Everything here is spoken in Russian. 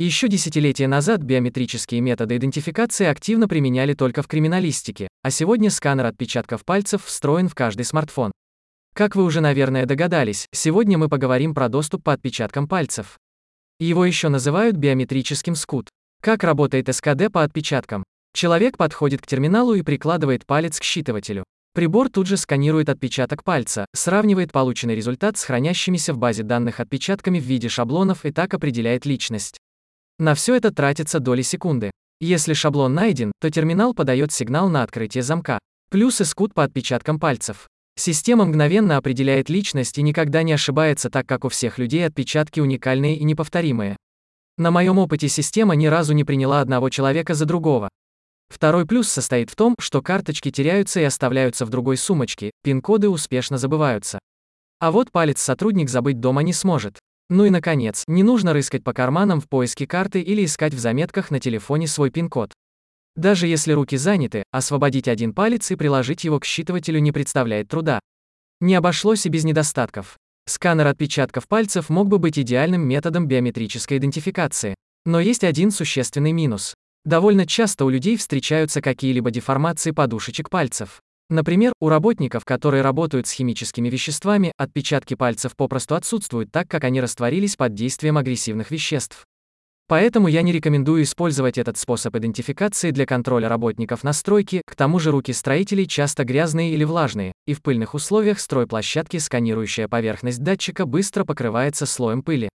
Еще десятилетия назад биометрические методы идентификации активно применяли только в криминалистике, а сегодня сканер отпечатков пальцев встроен в каждый смартфон. Как вы уже, наверное, догадались, сегодня мы поговорим про доступ по отпечаткам пальцев. Его еще называют биометрическим скут. Как работает СКД по отпечаткам? Человек подходит к терминалу и прикладывает палец к считывателю. Прибор тут же сканирует отпечаток пальца, сравнивает полученный результат с хранящимися в базе данных отпечатками в виде шаблонов и так определяет личность. На все это тратится доли секунды. Если шаблон найден, то терминал подает сигнал на открытие замка. Плюс искут по отпечаткам пальцев. Система мгновенно определяет личность и никогда не ошибается так, как у всех людей отпечатки уникальные и неповторимые. На моем опыте система ни разу не приняла одного человека за другого. Второй плюс состоит в том, что карточки теряются и оставляются в другой сумочке, пин-коды успешно забываются. А вот палец сотрудник забыть дома не сможет. Ну и наконец, не нужно рыскать по карманам в поиске карты или искать в заметках на телефоне свой пин-код. Даже если руки заняты, освободить один палец и приложить его к считывателю не представляет труда. Не обошлось и без недостатков. Сканер отпечатков пальцев мог бы быть идеальным методом биометрической идентификации. Но есть один существенный минус. Довольно часто у людей встречаются какие-либо деформации подушечек пальцев. Например, у работников, которые работают с химическими веществами, отпечатки пальцев попросту отсутствуют так, как они растворились под действием агрессивных веществ. Поэтому я не рекомендую использовать этот способ идентификации для контроля работников на стройке, к тому же руки строителей часто грязные или влажные, и в пыльных условиях стройплощадки сканирующая поверхность датчика быстро покрывается слоем пыли.